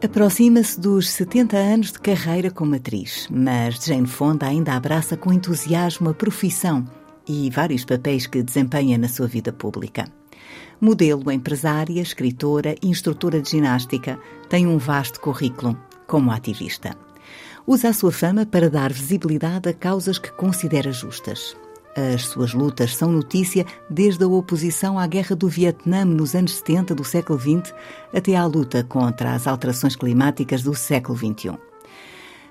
Aproxima-se dos 70 anos de carreira como atriz, mas Jane Fonda ainda abraça com entusiasmo a profissão e vários papéis que desempenha na sua vida pública. Modelo, empresária, escritora e instrutora de ginástica, tem um vasto currículo como ativista. Usa a sua fama para dar visibilidade a causas que considera justas. As suas lutas são notícia desde a oposição à Guerra do Vietnã nos anos 70 do século XX até à luta contra as alterações climáticas do século XXI.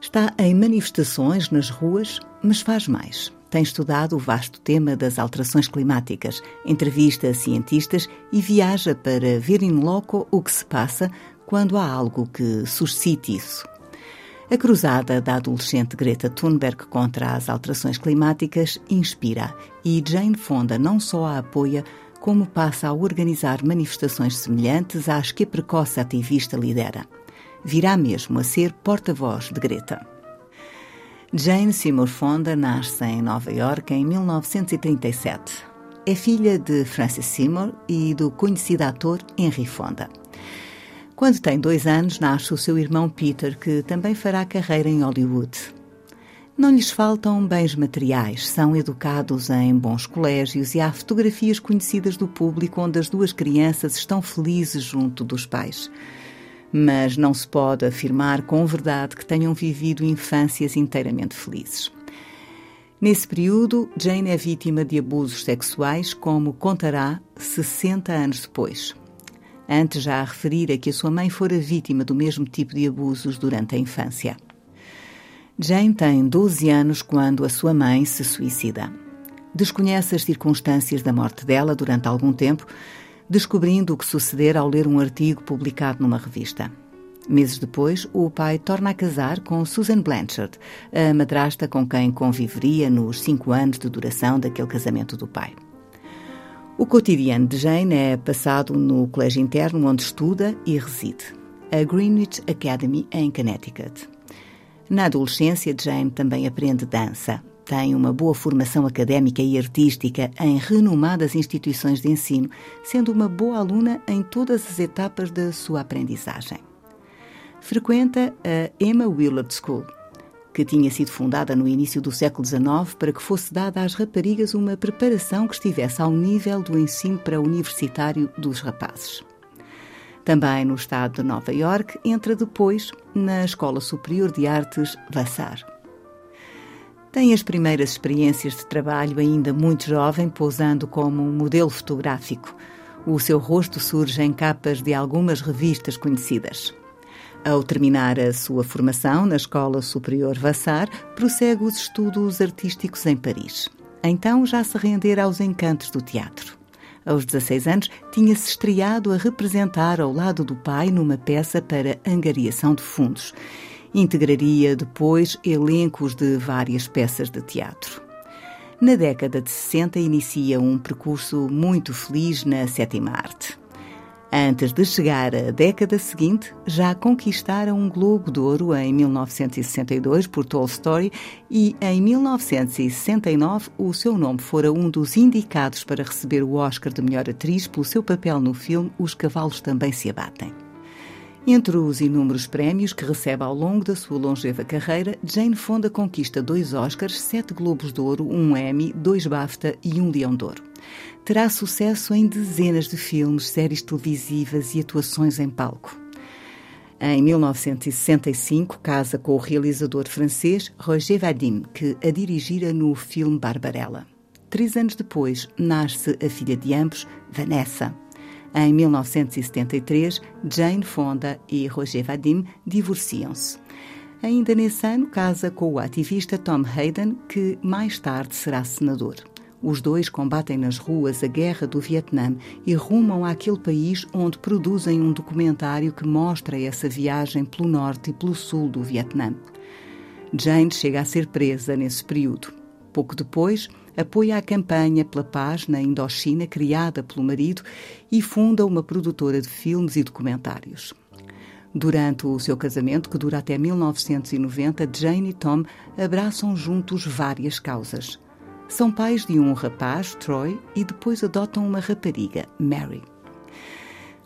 Está em manifestações nas ruas, mas faz mais. Tem estudado o vasto tema das alterações climáticas, entrevista cientistas e viaja para ver in loco o que se passa quando há algo que suscite isso. A cruzada da adolescente Greta Thunberg contra as alterações climáticas inspira e Jane Fonda não só a apoia, como passa a organizar manifestações semelhantes às que a precoce ativista lidera. Virá mesmo a ser porta-voz de Greta. Jane Seymour Fonda nasce em Nova York em 1937. É filha de Francis Seymour e do conhecido ator Henry Fonda. Quando tem dois anos, nasce o seu irmão Peter, que também fará carreira em Hollywood. Não lhes faltam bens materiais, são educados em bons colégios e há fotografias conhecidas do público onde as duas crianças estão felizes junto dos pais. Mas não se pode afirmar com verdade que tenham vivido infâncias inteiramente felizes. Nesse período, Jane é vítima de abusos sexuais, como contará 60 anos depois. Antes já a referira que a sua mãe fora vítima do mesmo tipo de abusos durante a infância. Jane tem 12 anos quando a sua mãe se suicida. Desconhece as circunstâncias da morte dela durante algum tempo, descobrindo o que sucedera ao ler um artigo publicado numa revista. Meses depois, o pai torna a casar com Susan Blanchard, a madrasta com quem conviveria nos cinco anos de duração daquele casamento do pai. O cotidiano de Jane é passado no colégio interno onde estuda e reside, a Greenwich Academy em Connecticut. Na adolescência, Jane também aprende dança. Tem uma boa formação académica e artística em renomadas instituições de ensino, sendo uma boa aluna em todas as etapas da sua aprendizagem. Frequenta a Emma Willard School, que tinha sido fundada no início do século XIX para que fosse dada às raparigas uma preparação que estivesse ao nível do ensino pré-universitário dos rapazes. Também no estado de Nova York, entra depois na Escola Superior de Artes Vassar. Tem as primeiras experiências de trabalho ainda muito jovem, posando como um modelo fotográfico. O seu rosto surge em capas de algumas revistas conhecidas. Ao terminar a sua formação na Escola Superior Vassar, prossegue os estudos artísticos em Paris. Então já se rendera aos encantos do teatro. Aos 16 anos, tinha-se estreado a representar ao lado do pai numa peça para angariação de fundos. Integraria depois elencos de várias peças de teatro. Na década de 60, inicia um percurso muito feliz na sétima arte. Antes de chegar à década seguinte, já conquistara um Globo de Ouro em 1962 por Tolstoy e em 1969 o seu nome fora um dos indicados para receber o Oscar de melhor atriz pelo seu papel no filme Os Cavalos Também Se Abatem. Entre os inúmeros prémios que recebe ao longo da sua longeva carreira, Jane Fonda conquista dois Oscars, sete Globos de Ouro, um Emmy, dois BAFTA e um Leão de Ouro terá sucesso em dezenas de filmes, séries televisivas e atuações em palco. Em 1965, casa com o realizador francês Roger Vadim, que a dirigira no filme Barbarella. Três anos depois, nasce a filha de ambos, Vanessa. Em 1973, Jane Fonda e Roger Vadim divorciam-se. Ainda nesse ano, casa com o ativista Tom Hayden, que mais tarde será senador. Os dois combatem nas ruas a guerra do Vietnã e rumam àquele país onde produzem um documentário que mostra essa viagem pelo norte e pelo sul do Vietnã. Jane chega a ser presa nesse período. Pouco depois, apoia a campanha pela paz na Indochina criada pelo marido e funda uma produtora de filmes e documentários. Durante o seu casamento, que dura até 1990, Jane e Tom abraçam juntos várias causas. São pais de um rapaz, Troy, e depois adotam uma rapariga, Mary.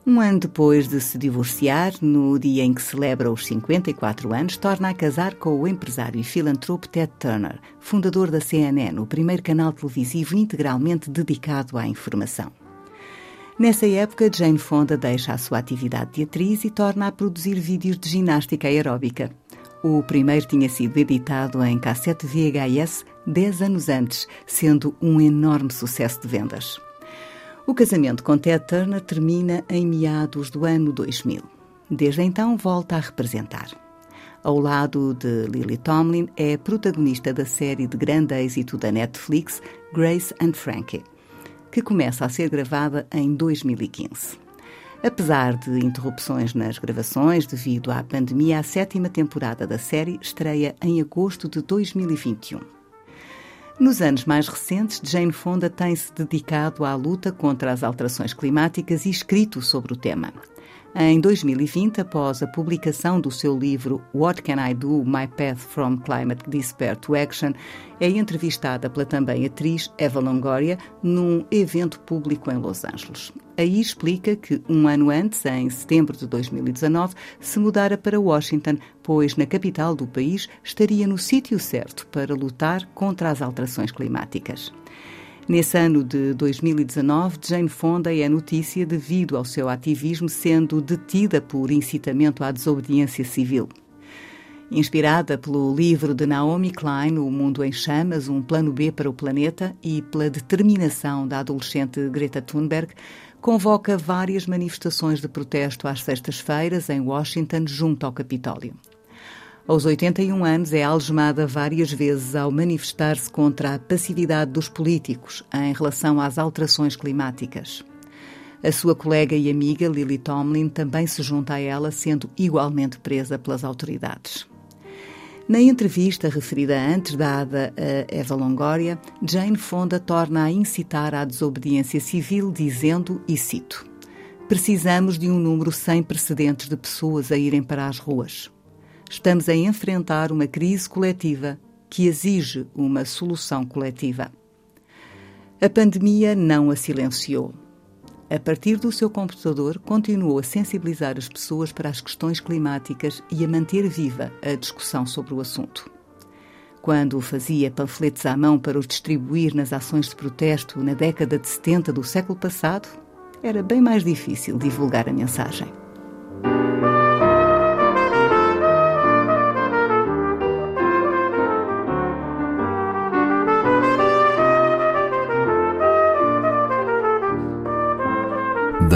Um ano depois de se divorciar, no dia em que celebra os 54 anos, torna a casar com o empresário e filantropo Ted Turner, fundador da CNN, o primeiro canal televisivo integralmente dedicado à informação. Nessa época, Jane Fonda deixa a sua atividade de atriz e torna a produzir vídeos de ginástica aeróbica. O primeiro tinha sido editado em cassete VHS 10 anos antes, sendo um enorme sucesso de vendas. O casamento com Ted Turner termina em meados do ano 2000. Desde então volta a representar. Ao lado de Lily Tomlin, é protagonista da série de grande êxito da Netflix Grace and Frankie, que começa a ser gravada em 2015. Apesar de interrupções nas gravações devido à pandemia, a sétima temporada da série estreia em agosto de 2021. Nos anos mais recentes, Jane Fonda tem-se dedicado à luta contra as alterações climáticas e escrito sobre o tema. Em 2020, após a publicação do seu livro What Can I Do? My Path from Climate Despair to Action, é entrevistada pela também atriz Eva Longoria num evento público em Los Angeles. Aí explica que um ano antes, em setembro de 2019, se mudara para Washington, pois na capital do país estaria no sítio certo para lutar contra as alterações climáticas. Nesse ano de 2019, Jane Fonda é notícia devido ao seu ativismo sendo detida por incitamento à desobediência civil. Inspirada pelo livro de Naomi Klein, O Mundo em Chamas, um plano B para o planeta, e pela determinação da adolescente Greta Thunberg, convoca várias manifestações de protesto às sextas-feiras em Washington, junto ao Capitólio. Aos 81 anos, é algemada várias vezes ao manifestar-se contra a passividade dos políticos em relação às alterações climáticas. A sua colega e amiga Lily Tomlin também se junta a ela, sendo igualmente presa pelas autoridades. Na entrevista referida antes, dada a Eva Longoria, Jane Fonda torna a incitar à desobediência civil, dizendo, e cito: Precisamos de um número sem precedentes de pessoas a irem para as ruas estamos a enfrentar uma crise coletiva que exige uma solução coletiva. A pandemia não a silenciou. A partir do seu computador, continuou a sensibilizar as pessoas para as questões climáticas e a manter viva a discussão sobre o assunto. Quando fazia panfletos à mão para os distribuir nas ações de protesto na década de 70 do século passado, era bem mais difícil divulgar a mensagem.